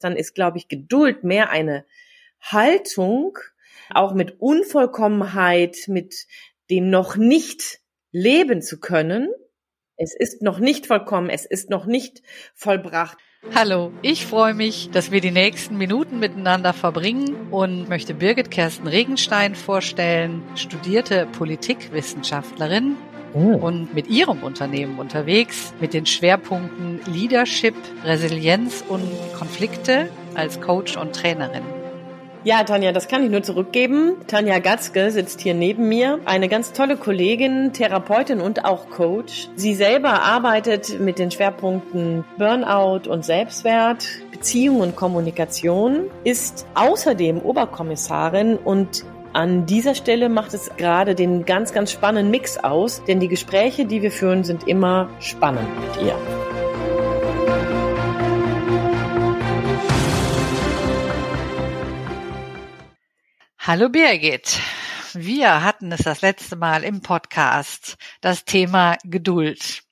dann ist, glaube ich, Geduld mehr eine Haltung, auch mit Unvollkommenheit, mit dem noch nicht leben zu können. Es ist noch nicht vollkommen, es ist noch nicht vollbracht. Hallo, ich freue mich, dass wir die nächsten Minuten miteinander verbringen und möchte Birgit Kersten Regenstein vorstellen, studierte Politikwissenschaftlerin oh. und mit ihrem Unternehmen unterwegs mit den Schwerpunkten Leadership, Resilienz und Konflikte als Coach und Trainerin. Ja, Tanja, das kann ich nur zurückgeben. Tanja Gatzke sitzt hier neben mir, eine ganz tolle Kollegin, Therapeutin und auch Coach. Sie selber arbeitet mit den Schwerpunkten Burnout und Selbstwert, Beziehung und Kommunikation, ist außerdem Oberkommissarin und an dieser Stelle macht es gerade den ganz, ganz spannenden Mix aus, denn die Gespräche, die wir führen, sind immer spannend mit ihr. Hallo Birgit. Wir hatten es das letzte Mal im Podcast, das Thema Geduld.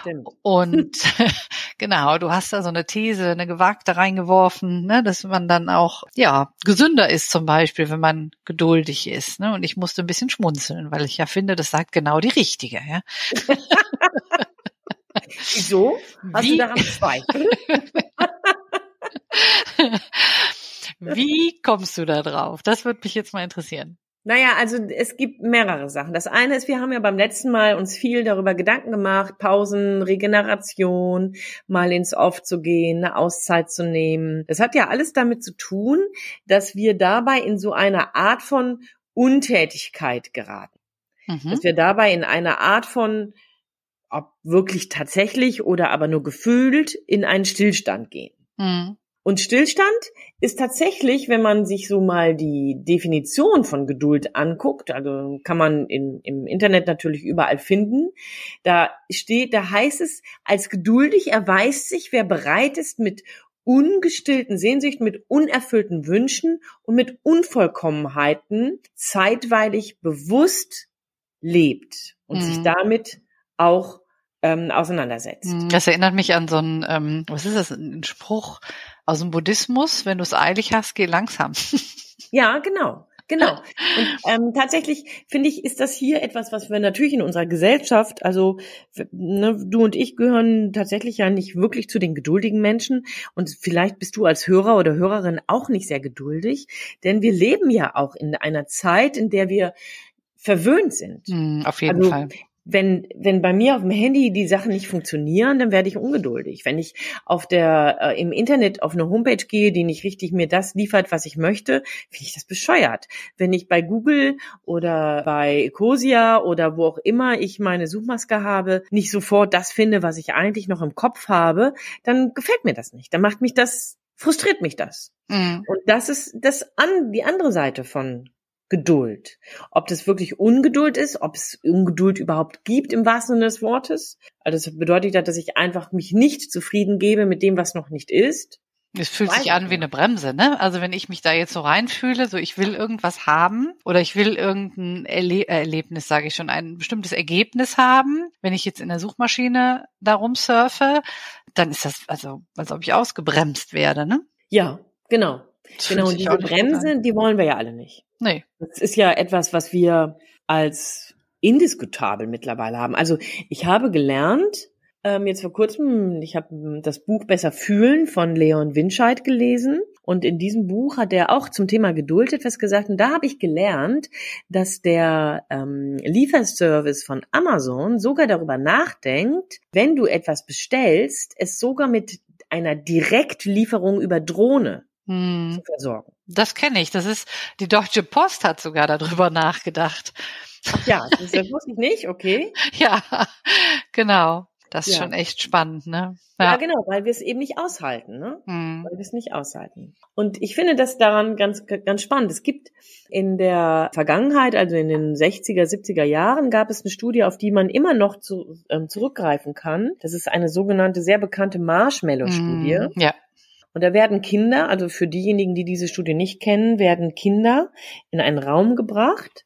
Stimmt. Und genau, du hast da so eine These, eine gewagte reingeworfen, ne, dass man dann auch ja gesünder ist zum Beispiel, wenn man geduldig ist. Ne? Und ich musste ein bisschen schmunzeln, weil ich ja finde, das sagt genau die richtige. Ja? Wieso? Hast Wie? du daran Zweifel? Wie kommst du da drauf? Das würde mich jetzt mal interessieren. Naja, also es gibt mehrere Sachen. Das eine ist, wir haben ja beim letzten Mal uns viel darüber Gedanken gemacht, Pausen, Regeneration, mal ins Off zu gehen, eine Auszeit zu nehmen. Das hat ja alles damit zu tun, dass wir dabei in so eine Art von Untätigkeit geraten. Mhm. Dass wir dabei in eine Art von, ob wirklich tatsächlich oder aber nur gefühlt, in einen Stillstand gehen. Mhm. Und Stillstand ist tatsächlich, wenn man sich so mal die Definition von Geduld anguckt, also kann man in, im Internet natürlich überall finden, da steht, da heißt es, als geduldig erweist sich, wer bereit ist, mit ungestillten Sehnsüchten, mit unerfüllten Wünschen und mit Unvollkommenheiten zeitweilig bewusst lebt und mhm. sich damit auch ähm, auseinandersetzt. Mhm. Das erinnert mich an so einen, ähm, was ist das, ein Spruch aus dem Buddhismus, wenn du es eilig hast, geh langsam. Ja, genau. Genau. Und ähm, tatsächlich finde ich, ist das hier etwas, was wir natürlich in unserer Gesellschaft, also ne, du und ich gehören tatsächlich ja nicht wirklich zu den geduldigen Menschen und vielleicht bist du als Hörer oder Hörerin auch nicht sehr geduldig, denn wir leben ja auch in einer Zeit, in der wir verwöhnt sind. Mm, auf jeden also, Fall wenn, wenn bei mir auf dem Handy die Sachen nicht funktionieren, dann werde ich ungeduldig. Wenn ich auf der, äh, im Internet auf eine Homepage gehe, die nicht richtig mir das liefert, was ich möchte, finde ich das bescheuert. Wenn ich bei Google oder bei Ecosia oder wo auch immer ich meine Suchmaske habe, nicht sofort das finde, was ich eigentlich noch im Kopf habe, dann gefällt mir das nicht. Dann macht mich das, frustriert mich das. Mhm. Und das ist das an, die andere Seite von Geduld. Ob das wirklich Ungeduld ist, ob es Ungeduld überhaupt gibt im wahrsten Sinne des Wortes. Also das bedeutet ja, dass ich einfach mich nicht zufrieden gebe mit dem, was noch nicht ist. Es fühlt sich an wie eine Bremse, ne? Also wenn ich mich da jetzt so reinfühle, so ich will irgendwas haben oder ich will irgendein Erle Erlebnis, sage ich schon, ein bestimmtes Ergebnis haben. Wenn ich jetzt in der Suchmaschine darum surfe, dann ist das also, als ob ich ausgebremst werde, ne? Ja, genau. Das genau, und diese Bremse, die wollen wir ja alle nicht. Nee. Das ist ja etwas, was wir als indiskutabel mittlerweile haben. Also ich habe gelernt, ähm, jetzt vor kurzem, ich habe das Buch Besser fühlen von Leon Winscheid gelesen. Und in diesem Buch hat er auch zum Thema Geduld etwas gesagt. Und da habe ich gelernt, dass der ähm, Lieferservice von Amazon sogar darüber nachdenkt, wenn du etwas bestellst, es sogar mit einer Direktlieferung über Drohne hm. zu versorgen. Das kenne ich. Das ist, die Deutsche Post hat sogar darüber nachgedacht. Ja, das, wusste ich nicht, okay. ja, genau. Das ist ja. schon echt spannend, ne? Ja. ja, genau, weil wir es eben nicht aushalten, ne? Hm. Weil wir es nicht aushalten. Und ich finde das daran ganz, ganz spannend. Es gibt in der Vergangenheit, also in den 60er, 70er Jahren, gab es eine Studie, auf die man immer noch zu, ähm, zurückgreifen kann. Das ist eine sogenannte, sehr bekannte Marshmallow-Studie. Hm. Ja. Und da werden Kinder, also für diejenigen, die diese Studie nicht kennen, werden Kinder in einen Raum gebracht,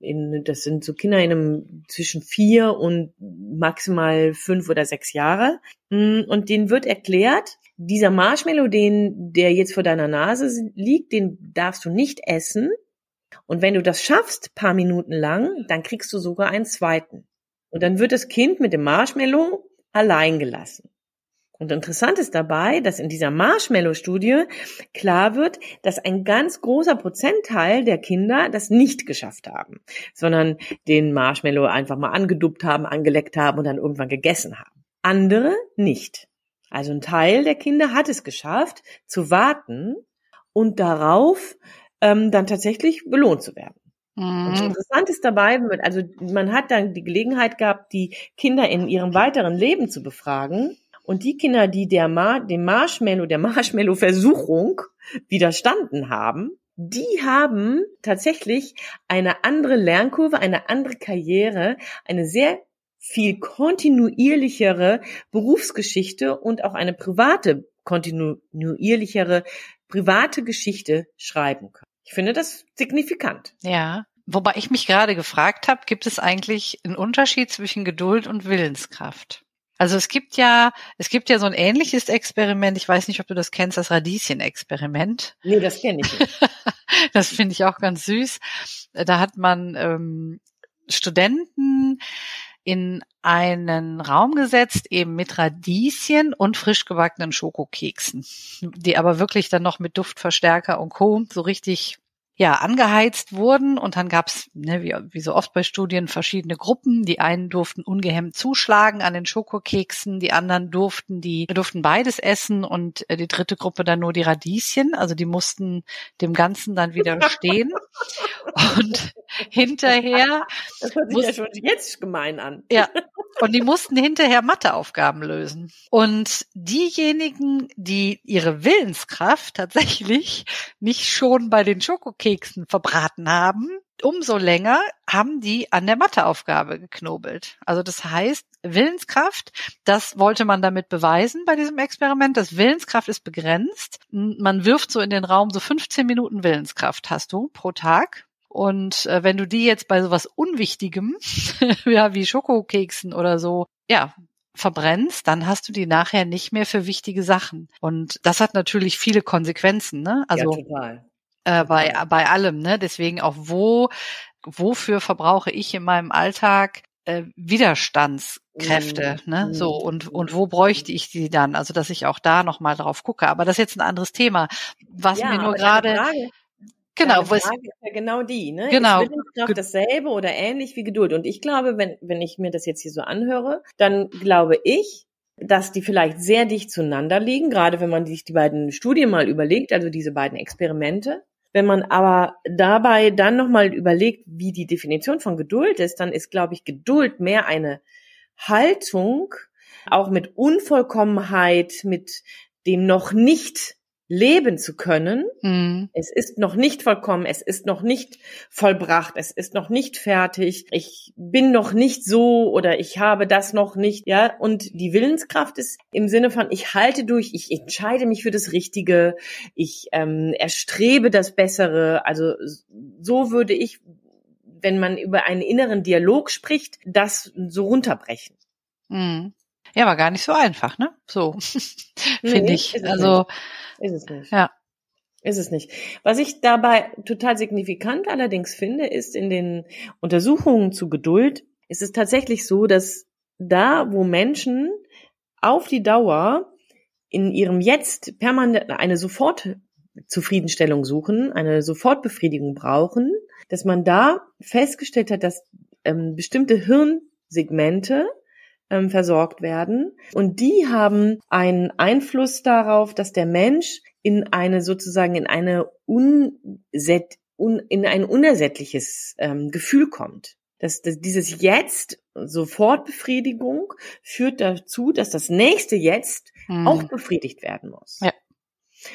in, das sind so Kinder in einem zwischen vier und maximal fünf oder sechs Jahre. Mm, und denen wird erklärt, dieser Marshmallow, den, der jetzt vor deiner Nase liegt, den darfst du nicht essen. Und wenn du das schaffst, paar Minuten lang, dann kriegst du sogar einen zweiten. Und dann wird das Kind mit dem Marshmallow allein gelassen. Und interessant ist dabei, dass in dieser Marshmallow-Studie klar wird, dass ein ganz großer Prozentteil der Kinder das nicht geschafft haben, sondern den Marshmallow einfach mal angeduppt haben, angeleckt haben und dann irgendwann gegessen haben. Andere nicht. Also ein Teil der Kinder hat es geschafft, zu warten und darauf ähm, dann tatsächlich belohnt zu werden. Mhm. interessant ist dabei, also man hat dann die Gelegenheit gehabt, die Kinder in ihrem weiteren Leben zu befragen und die Kinder, die der Mar dem Marshmallow, der Marshmallow-Versuchung widerstanden haben, die haben tatsächlich eine andere Lernkurve, eine andere Karriere, eine sehr viel kontinuierlichere Berufsgeschichte und auch eine private, kontinuierlichere private Geschichte schreiben können. Ich finde das signifikant. Ja. Wobei ich mich gerade gefragt habe, gibt es eigentlich einen Unterschied zwischen Geduld und Willenskraft? Also es gibt ja, es gibt ja so ein ähnliches Experiment. Ich weiß nicht, ob du das kennst, das Radieschen-Experiment. Nee, das kenne ich nicht. das finde ich auch ganz süß. Da hat man ähm, Studenten in einen Raum gesetzt, eben mit Radieschen und frisch gebackenen Schokokeksen, die aber wirklich dann noch mit Duftverstärker und Co. so richtig ja, angeheizt wurden und dann gab's, ne, wie, wie so oft bei Studien, verschiedene Gruppen. Die einen durften ungehemmt zuschlagen an den Schokokeksen, die anderen durften die durften beides essen und äh, die dritte Gruppe dann nur die Radieschen. Also die mussten dem Ganzen dann widerstehen. und hinterher. Das hört sich muss, ja schon jetzt gemein an. Ja. Und die mussten hinterher Matheaufgaben lösen. Und diejenigen, die ihre Willenskraft tatsächlich nicht schon bei den Schokokeksen verbraten haben, umso länger haben die an der Matheaufgabe geknobelt. Also das heißt, Willenskraft, das wollte man damit beweisen bei diesem Experiment. Das Willenskraft ist begrenzt. Man wirft so in den Raum so 15 Minuten Willenskraft hast du pro Tag. Und äh, wenn du die jetzt bei sowas Unwichtigem, ja, wie Schokokeksen oder so, ja, verbrennst, dann hast du die nachher nicht mehr für wichtige Sachen. Und das hat natürlich viele Konsequenzen, ne? Also ja, total. Äh, bei, bei allem, ne? Deswegen auch wo, wofür verbrauche ich in meinem Alltag äh, Widerstandskräfte, mm, ne? So und und wo bräuchte ich die dann? Also dass ich auch da noch mal drauf gucke. Aber das ist jetzt ein anderes Thema. Was ja, mir nur gerade Genau, Frage ist ja genau die, ne? Genau. Ist Willenskraft dasselbe oder ähnlich wie Geduld? Und ich glaube, wenn, wenn ich mir das jetzt hier so anhöre, dann glaube ich, dass die vielleicht sehr dicht zueinander liegen, gerade wenn man sich die beiden Studien mal überlegt, also diese beiden Experimente. Wenn man aber dabei dann nochmal überlegt, wie die Definition von Geduld ist, dann ist, glaube ich, Geduld mehr eine Haltung, auch mit Unvollkommenheit, mit dem noch nicht leben zu können. Mhm. Es ist noch nicht vollkommen, es ist noch nicht vollbracht, es ist noch nicht fertig. Ich bin noch nicht so oder ich habe das noch nicht, ja. Und die Willenskraft ist im Sinne von, ich halte durch, ich entscheide mich für das Richtige, ich ähm, erstrebe das Bessere. Also so würde ich, wenn man über einen inneren Dialog spricht, das so runterbrechen. Mhm. Ja, war gar nicht so einfach, ne? So finde nee, ich. Also nicht. Ist es nicht. Ja. Ist es nicht. Was ich dabei total signifikant allerdings finde, ist in den Untersuchungen zu Geduld, ist es tatsächlich so, dass da, wo Menschen auf die Dauer in ihrem Jetzt permanent eine Sofortzufriedenstellung suchen, eine Sofortbefriedigung brauchen, dass man da festgestellt hat, dass ähm, bestimmte Hirnsegmente ähm, versorgt werden. Und die haben einen Einfluss darauf, dass der Mensch in eine sozusagen in eine unset, un, in ein unersättliches ähm, Gefühl kommt. Das, das, dieses Jetzt, Sofortbefriedigung, führt dazu, dass das nächste Jetzt hm. auch befriedigt werden muss. Ja.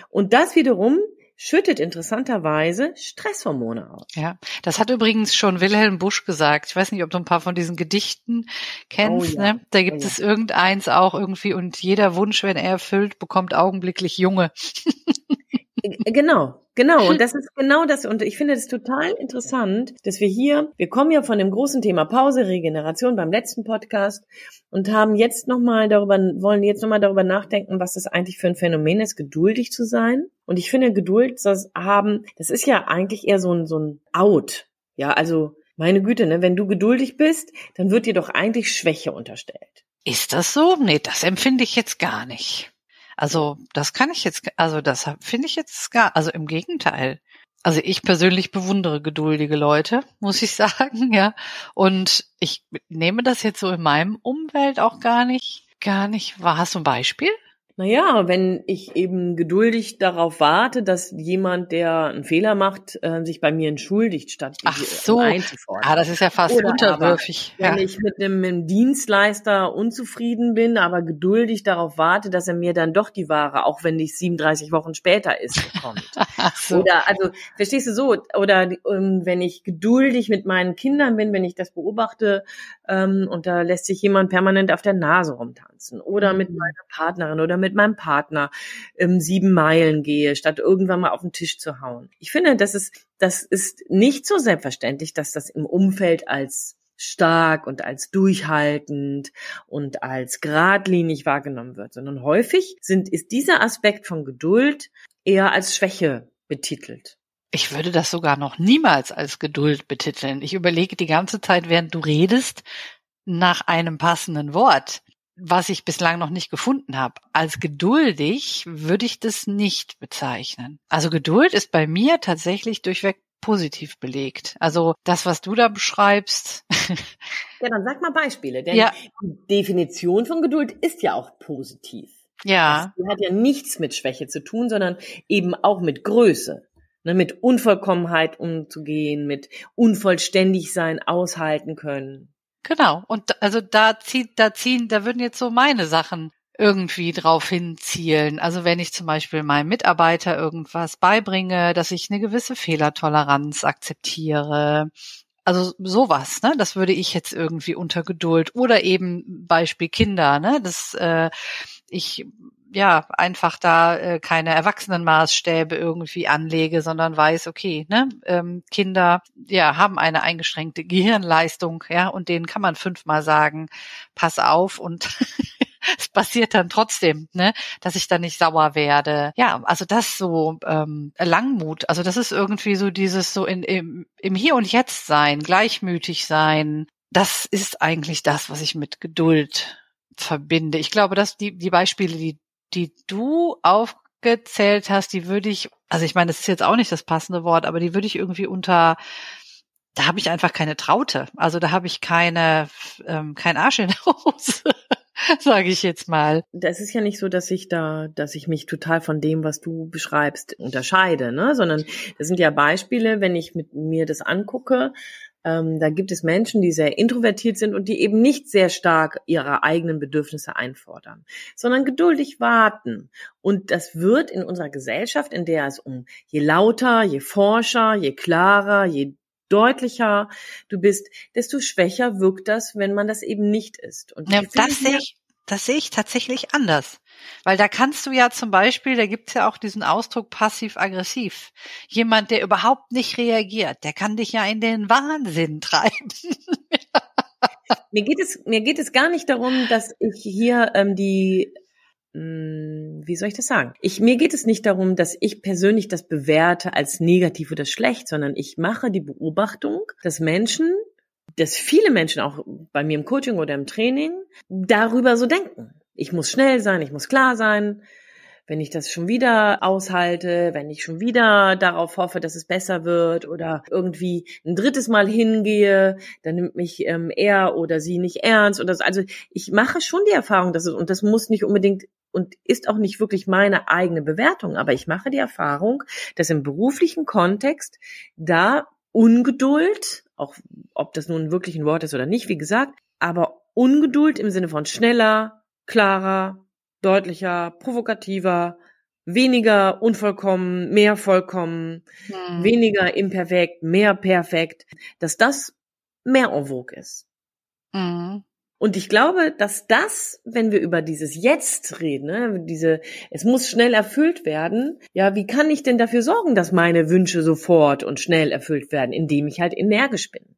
Und das wiederum schüttet interessanterweise Stresshormone aus. Ja, das hat übrigens schon Wilhelm Busch gesagt. Ich weiß nicht, ob du ein paar von diesen Gedichten kennst. Oh, ja. ne? Da gibt oh, ja. es irgendeins auch irgendwie und jeder Wunsch, wenn er erfüllt, bekommt augenblicklich Junge. Genau, genau. Und das ist genau das. Und ich finde es total interessant, dass wir hier, wir kommen ja von dem großen Thema Pause, Regeneration beim letzten Podcast und haben jetzt nochmal darüber, wollen jetzt nochmal darüber nachdenken, was das eigentlich für ein Phänomen ist, geduldig zu sein. Und ich finde, Geduld das haben, das ist ja eigentlich eher so ein, so ein Out. Ja, also, meine Güte, ne, wenn du geduldig bist, dann wird dir doch eigentlich Schwäche unterstellt. Ist das so? Nee, das empfinde ich jetzt gar nicht. Also das kann ich jetzt, also das finde ich jetzt gar, also im Gegenteil. Also ich persönlich bewundere geduldige Leute, muss ich sagen, ja. Und ich nehme das jetzt so in meinem Umwelt auch gar nicht, gar nicht wahr. Hast du ein Beispiel? Naja, wenn ich eben geduldig darauf warte, dass jemand, der einen Fehler macht, äh, sich bei mir entschuldigt, statt Ach so. einzufordern. Ah, das ist ja fast Oder unterwürfig. Aber, wenn ja. ich mit einem, mit einem, Dienstleister unzufrieden bin, aber geduldig darauf warte, dass er mir dann doch die Ware, auch wenn ich 37 Wochen später ist, bekommt. So. Oder also verstehst du so? Oder ähm, wenn ich geduldig mit meinen Kindern bin, wenn ich das beobachte ähm, und da lässt sich jemand permanent auf der Nase rumtanzen. Oder mit mhm. meiner Partnerin oder mit meinem Partner ähm, sieben Meilen gehe, statt irgendwann mal auf den Tisch zu hauen. Ich finde, das ist, das ist nicht so selbstverständlich, dass das im Umfeld als stark und als durchhaltend und als geradlinig wahrgenommen wird, sondern häufig sind, ist dieser Aspekt von Geduld eher als Schwäche betitelt. Ich würde das sogar noch niemals als Geduld betiteln. Ich überlege die ganze Zeit, während du redest, nach einem passenden Wort was ich bislang noch nicht gefunden habe. Als geduldig würde ich das nicht bezeichnen. Also Geduld ist bei mir tatsächlich durchweg positiv belegt. Also das, was du da beschreibst. ja, dann sag mal Beispiele, denn ja. die Definition von Geduld ist ja auch positiv. Ja. Die hat ja nichts mit Schwäche zu tun, sondern eben auch mit Größe. Ne, mit Unvollkommenheit umzugehen, mit unvollständig sein, aushalten können. Genau. Und also da zieht, da ziehen, da würden jetzt so meine Sachen irgendwie drauf hinzielen. Also wenn ich zum Beispiel meinem Mitarbeiter irgendwas beibringe, dass ich eine gewisse Fehlertoleranz akzeptiere. Also sowas, ne? Das würde ich jetzt irgendwie unter Geduld oder eben Beispiel Kinder, ne? Das äh, ich ja einfach da äh, keine Erwachsenenmaßstäbe irgendwie anlege, sondern weiß, okay, ne, ähm, Kinder ja haben eine eingeschränkte Gehirnleistung, ja, und denen kann man fünfmal sagen, pass auf und es passiert dann trotzdem, ne, dass ich dann nicht sauer werde. Ja, also das so ähm, Langmut, also das ist irgendwie so dieses so in, im, im Hier und Jetzt sein, gleichmütig sein. Das ist eigentlich das, was ich mit Geduld verbinde. Ich glaube, dass die, die Beispiele, die die du aufgezählt hast, die würde ich, also ich meine, das ist jetzt auch nicht das passende Wort, aber die würde ich irgendwie unter da habe ich einfach keine Traute. Also da habe ich keine, ähm, kein Arsch in der Hose, sage ich jetzt mal. Das ist ja nicht so, dass ich da, dass ich mich total von dem, was du beschreibst, unterscheide, ne? Sondern das sind ja Beispiele, wenn ich mit mir das angucke, ähm, da gibt es Menschen, die sehr introvertiert sind und die eben nicht sehr stark ihre eigenen Bedürfnisse einfordern, sondern geduldig warten. Und das wird in unserer Gesellschaft, in der es um je lauter, je forscher, je klarer, je deutlicher du bist, desto schwächer wirkt das, wenn man das eben nicht ist. Und ja, das sehe ich, das sehe ich tatsächlich anders. Weil da kannst du ja zum Beispiel, da gibt's ja auch diesen Ausdruck passiv-aggressiv. Jemand, der überhaupt nicht reagiert, der kann dich ja in den Wahnsinn treiben. mir geht es, mir geht es gar nicht darum, dass ich hier ähm, die hm, wie soll ich das sagen? Ich, mir geht es nicht darum, dass ich persönlich das bewerte als negativ oder schlecht, sondern ich mache die Beobachtung, dass Menschen, dass viele Menschen auch bei mir im Coaching oder im Training darüber so denken ich muss schnell sein, ich muss klar sein. Wenn ich das schon wieder aushalte, wenn ich schon wieder darauf hoffe, dass es besser wird oder irgendwie ein drittes Mal hingehe, dann nimmt mich ähm, er oder sie nicht ernst oder so. Also ich mache schon die Erfahrung, dass es, und das muss nicht unbedingt und ist auch nicht wirklich meine eigene Bewertung, aber ich mache die Erfahrung, dass im beruflichen Kontext da Ungeduld, auch ob das nun wirklich ein Wort ist oder nicht, wie gesagt, aber Ungeduld im Sinne von schneller, klarer, deutlicher, provokativer, weniger unvollkommen, mehr vollkommen, hm. weniger imperfekt, mehr perfekt, dass das mehr en vogue ist. Mhm. Und ich glaube, dass das, wenn wir über dieses Jetzt reden, ne, diese, es muss schnell erfüllt werden. Ja, wie kann ich denn dafür sorgen, dass meine Wünsche sofort und schnell erfüllt werden, indem ich halt energisch bin?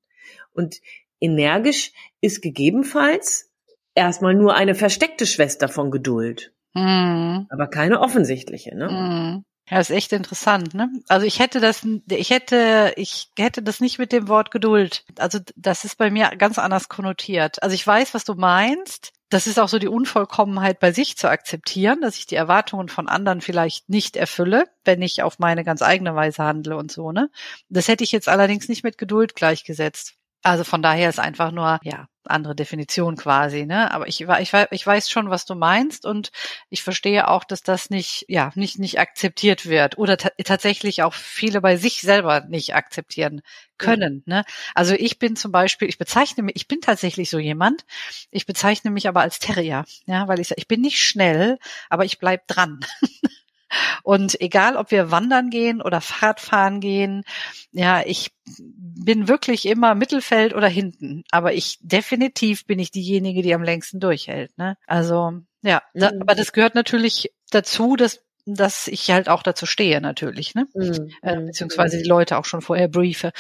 Und energisch ist gegebenenfalls erstmal nur eine versteckte Schwester von Geduld. Mhm. Aber keine offensichtliche, ne? Mhm. Ja, ist echt interessant, ne? Also ich hätte das, ich hätte, ich hätte das nicht mit dem Wort Geduld. Also das ist bei mir ganz anders konnotiert. Also ich weiß, was du meinst. Das ist auch so die Unvollkommenheit bei sich zu akzeptieren, dass ich die Erwartungen von anderen vielleicht nicht erfülle, wenn ich auf meine ganz eigene Weise handle und so, ne? Das hätte ich jetzt allerdings nicht mit Geduld gleichgesetzt. Also von daher ist einfach nur, ja, andere Definition quasi, ne? Aber ich, ich, ich weiß schon, was du meinst und ich verstehe auch, dass das nicht, ja, nicht, nicht akzeptiert wird oder tatsächlich auch viele bei sich selber nicht akzeptieren können, ja. ne? Also ich bin zum Beispiel, ich bezeichne mich, ich bin tatsächlich so jemand, ich bezeichne mich aber als Terrier, ja, weil ich sage, ich bin nicht schnell, aber ich bleib dran. Und egal, ob wir wandern gehen oder Fahrradfahren gehen, ja, ich bin wirklich immer Mittelfeld oder hinten. Aber ich definitiv bin ich diejenige, die am längsten durchhält. Ne? Also ja, da, mhm. aber das gehört natürlich dazu, dass dass ich halt auch dazu stehe natürlich, ne? Mhm. Äh, mhm. beziehungsweise die Leute auch schon vorher briefe,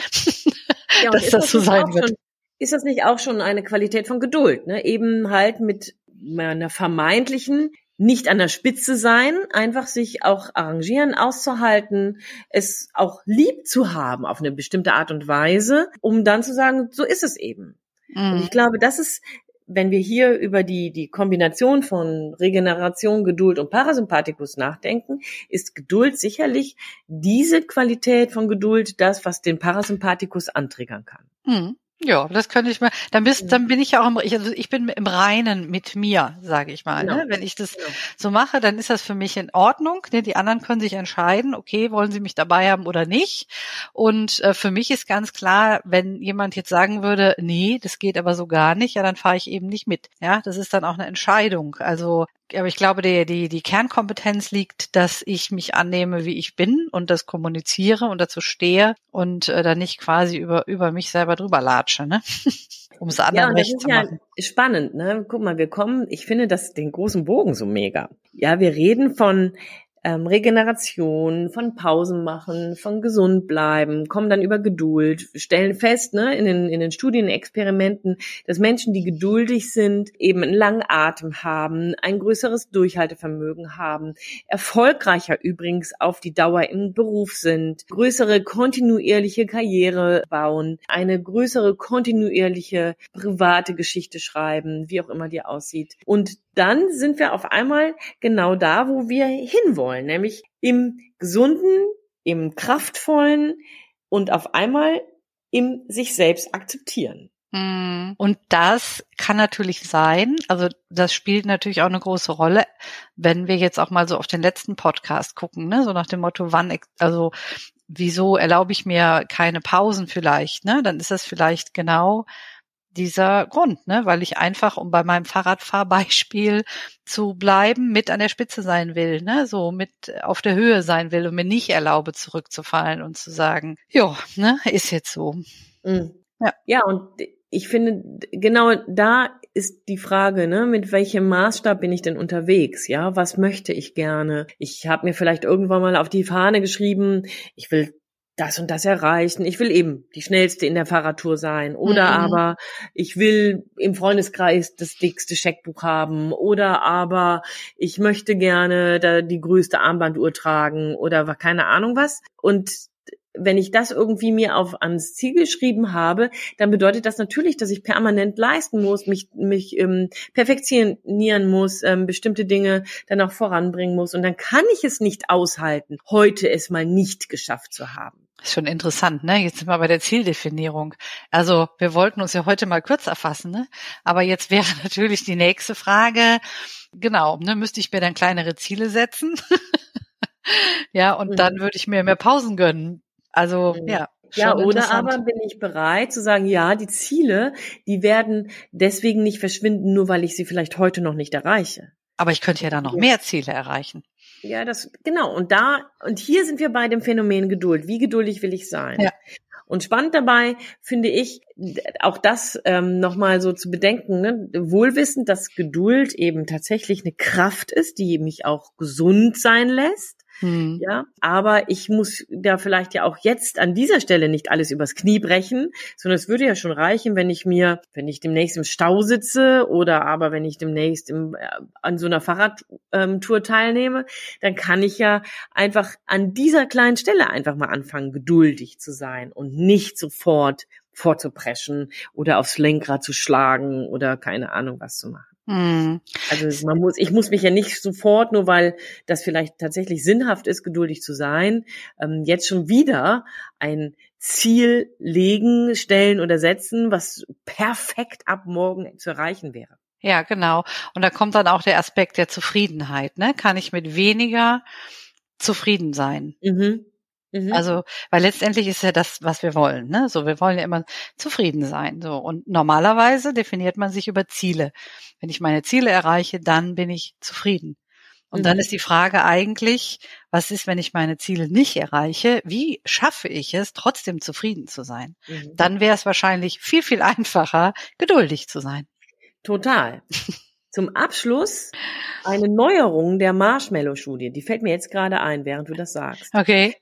ja, dass das so sein wird. Schon, ist das nicht auch schon eine Qualität von Geduld, ne? Eben halt mit einer vermeintlichen nicht an der Spitze sein, einfach sich auch arrangieren, auszuhalten, es auch lieb zu haben auf eine bestimmte Art und Weise, um dann zu sagen, so ist es eben. Mhm. Und ich glaube, das ist, wenn wir hier über die, die Kombination von Regeneration, Geduld und Parasympathikus nachdenken, ist Geduld sicherlich diese Qualität von Geduld das, was den Parasympathikus antriggern kann. Mhm. Ja, das könnte ich mal. Dann bist, dann bin ich ja auch im, also ich bin im Reinen mit mir, sage ich mal. Ne? Genau. Ne? Wenn ich das genau. so mache, dann ist das für mich in Ordnung. Ne? Die anderen können sich entscheiden, okay, wollen sie mich dabei haben oder nicht. Und äh, für mich ist ganz klar, wenn jemand jetzt sagen würde, nee, das geht aber so gar nicht, ja, dann fahre ich eben nicht mit. Ja, das ist dann auch eine Entscheidung. Also aber ich glaube, die, die, die Kernkompetenz liegt, dass ich mich annehme, wie ich bin und das kommuniziere und dazu stehe und äh, dann nicht quasi über, über mich selber drüber latsche, ne? um es anderen ja, recht zu machen. Ja spannend, ne? Guck mal, wir kommen, ich finde das den großen Bogen so mega. Ja, wir reden von ähm, Regeneration, von Pausen machen, von gesund bleiben, kommen dann über Geduld, stellen fest, ne, in den, in den Studienexperimenten, dass Menschen, die geduldig sind, eben einen langen Atem haben, ein größeres Durchhaltevermögen haben, erfolgreicher übrigens auf die Dauer im Beruf sind, größere kontinuierliche Karriere bauen, eine größere kontinuierliche private Geschichte schreiben, wie auch immer die aussieht. Und dann sind wir auf einmal genau da, wo wir hinwollen, nämlich im gesunden, im kraftvollen und auf einmal im sich selbst akzeptieren. Hm. Und das kann natürlich sein, also das spielt natürlich auch eine große Rolle, wenn wir jetzt auch mal so auf den letzten Podcast gucken, ne? so nach dem Motto, wann, also wieso erlaube ich mir keine Pausen vielleicht, ne? Dann ist das vielleicht genau dieser Grund, ne? weil ich einfach, um bei meinem Fahrradfahrbeispiel zu bleiben, mit an der Spitze sein will, ne? so mit auf der Höhe sein will und mir nicht erlaube, zurückzufallen und zu sagen, ja, ne, ist jetzt so. Mhm. Ja. ja, und ich finde, genau da ist die Frage, ne, mit welchem Maßstab bin ich denn unterwegs? Ja, was möchte ich gerne? Ich habe mir vielleicht irgendwann mal auf die Fahne geschrieben, ich will das und das erreichen. Ich will eben die schnellste in der Fahrradtour sein. Oder mhm. aber ich will im Freundeskreis das dickste Scheckbuch haben. Oder aber ich möchte gerne da die größte Armbanduhr tragen oder keine Ahnung was. Und wenn ich das irgendwie mir auf ans Ziel geschrieben habe, dann bedeutet das natürlich, dass ich permanent leisten muss, mich mich ähm, perfektionieren muss, ähm, bestimmte Dinge dann auch voranbringen muss und dann kann ich es nicht aushalten, heute es mal nicht geschafft zu haben. Ist schon interessant, ne? Jetzt sind wir bei der Zieldefinierung. Also wir wollten uns ja heute mal kurz erfassen, ne? Aber jetzt wäre natürlich die nächste Frage, genau, ne, müsste ich mir dann kleinere Ziele setzen? ja, und mhm. dann würde ich mir mehr Pausen gönnen. Also mhm. ja. Ja, oder aber bin ich bereit zu sagen, ja, die Ziele, die werden deswegen nicht verschwinden, nur weil ich sie vielleicht heute noch nicht erreiche. Aber ich könnte ja dann noch mehr Ziele erreichen. Ja, das, genau. Und da, und hier sind wir bei dem Phänomen Geduld. Wie geduldig will ich sein? Ja. Und spannend dabei finde ich auch das ähm, nochmal so zu bedenken, ne? wohlwissend, dass Geduld eben tatsächlich eine Kraft ist, die mich auch gesund sein lässt. Hm. Ja, aber ich muss da vielleicht ja auch jetzt an dieser Stelle nicht alles übers Knie brechen, sondern es würde ja schon reichen, wenn ich mir, wenn ich demnächst im Stau sitze oder aber wenn ich demnächst im, äh, an so einer Fahrradtour ähm, teilnehme, dann kann ich ja einfach an dieser kleinen Stelle einfach mal anfangen, geduldig zu sein und nicht sofort vorzupreschen oder aufs Lenkrad zu schlagen oder keine Ahnung was zu machen. Mhm. Also man muss, ich muss mich ja nicht sofort, nur weil das vielleicht tatsächlich sinnhaft ist, geduldig zu sein, ähm, jetzt schon wieder ein Ziel legen, stellen oder setzen, was perfekt ab morgen zu erreichen wäre. Ja, genau. Und da kommt dann auch der Aspekt der Zufriedenheit. Ne? Kann ich mit weniger zufrieden sein? Mhm. Mhm. Also, weil letztendlich ist ja das, was wir wollen. Ne? So, wir wollen ja immer zufrieden sein. So und normalerweise definiert man sich über Ziele. Wenn ich meine Ziele erreiche, dann bin ich zufrieden. Und mhm. dann ist die Frage eigentlich, was ist, wenn ich meine Ziele nicht erreiche? Wie schaffe ich es, trotzdem zufrieden zu sein? Mhm. Dann wäre es wahrscheinlich viel, viel einfacher, geduldig zu sein. Total. Zum Abschluss eine Neuerung der Marshmallow-Studie. Die fällt mir jetzt gerade ein, während du das sagst. Okay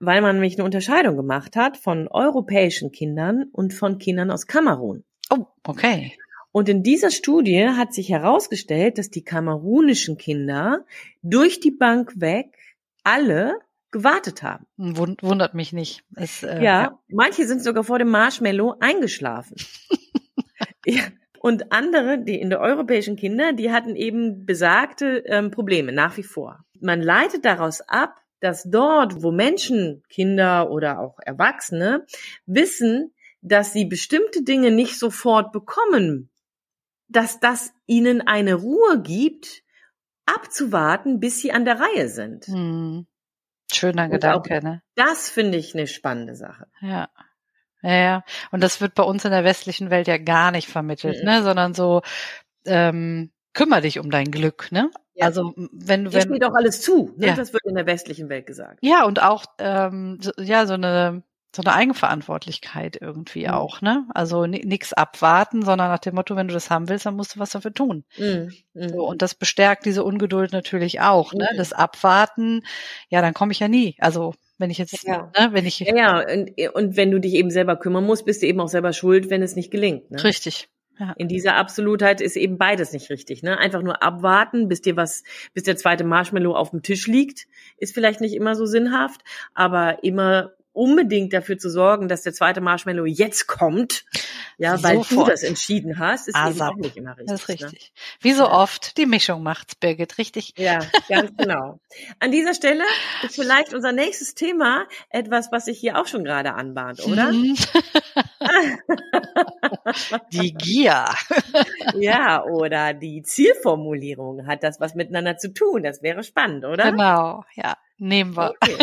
weil man nämlich eine Unterscheidung gemacht hat von europäischen Kindern und von Kindern aus Kamerun. Oh, okay. Und in dieser Studie hat sich herausgestellt, dass die kamerunischen Kinder durch die Bank weg alle gewartet haben. Wundert mich nicht. Es, äh, ja, ja, manche sind sogar vor dem Marshmallow eingeschlafen. ja. Und andere, die in der europäischen Kinder, die hatten eben besagte ähm, Probleme nach wie vor. Man leitet daraus ab, dass dort, wo Menschen, Kinder oder auch Erwachsene wissen, dass sie bestimmte Dinge nicht sofort bekommen, dass das ihnen eine Ruhe gibt, abzuwarten, bis sie an der Reihe sind. Hm. Schöner Gedanke, ne? Das finde ich eine spannende Sache. Ja. Ja, ja. Und das wird bei uns in der westlichen Welt ja gar nicht vermittelt, mhm. ne? Sondern so, ähm, kümmere dich um dein Glück, ne? Ja. Also wenn du wenn steht auch alles zu, ne? Ja. das wird in der westlichen Welt gesagt. Ja und auch ähm, so, ja so eine so eine Eigenverantwortlichkeit irgendwie mhm. auch, ne? Also nichts abwarten, sondern nach dem Motto, wenn du das haben willst, dann musst du was dafür tun. Mhm. mhm. So, und das bestärkt diese Ungeduld natürlich auch, ne? Mhm. Das Abwarten, ja, dann komme ich ja nie. Also wenn ich jetzt, ja. ne, wenn ich. Ja, ja. Und, und wenn du dich eben selber kümmern musst, bist du eben auch selber schuld, wenn es nicht gelingt. Ne? Richtig. Ja. In dieser Absolutheit ist eben beides nicht richtig. Ne? Einfach nur abwarten, bis dir was, bis der zweite Marshmallow auf dem Tisch liegt, ist vielleicht nicht immer so sinnhaft, aber immer unbedingt dafür zu sorgen, dass der zweite Marshmallow jetzt kommt, ja, weil Sofort. du das entschieden hast, ist Asap. eben auch nicht immer richtig. Das ist richtig. Ne? Wie so oft, die Mischung macht's, Birgit, richtig? Ja, ganz genau. An dieser Stelle ist vielleicht unser nächstes Thema etwas, was sich hier auch schon gerade anbahnt, oder? Mhm. die Gier. ja, oder die Zielformulierung. Hat das was miteinander zu tun? Das wäre spannend, oder? Genau, ja. Nehmen wir. Okay.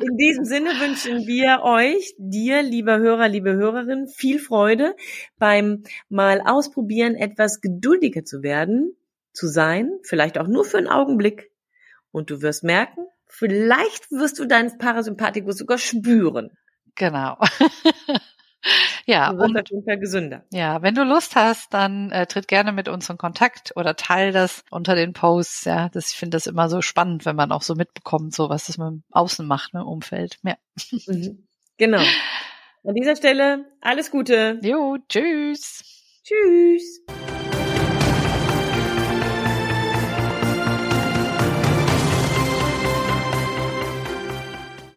In diesem Sinne wünschen wir euch, dir, lieber Hörer, liebe Hörerin, viel Freude beim mal ausprobieren, etwas geduldiger zu werden, zu sein, vielleicht auch nur für einen Augenblick. Und du wirst merken, vielleicht wirst du deinen Parasympathikus sogar spüren. Genau. Ja, auf jeden Fall gesünder. Ja, wenn du Lust hast, dann äh, tritt gerne mit uns in Kontakt oder teil das unter den Posts. Ja, das, ich finde das immer so spannend, wenn man auch so mitbekommt, so was das mit dem Außen macht, ne, Umfeld. Ja. Mhm. Genau. An dieser Stelle alles Gute. Jo, tschüss. Tschüss.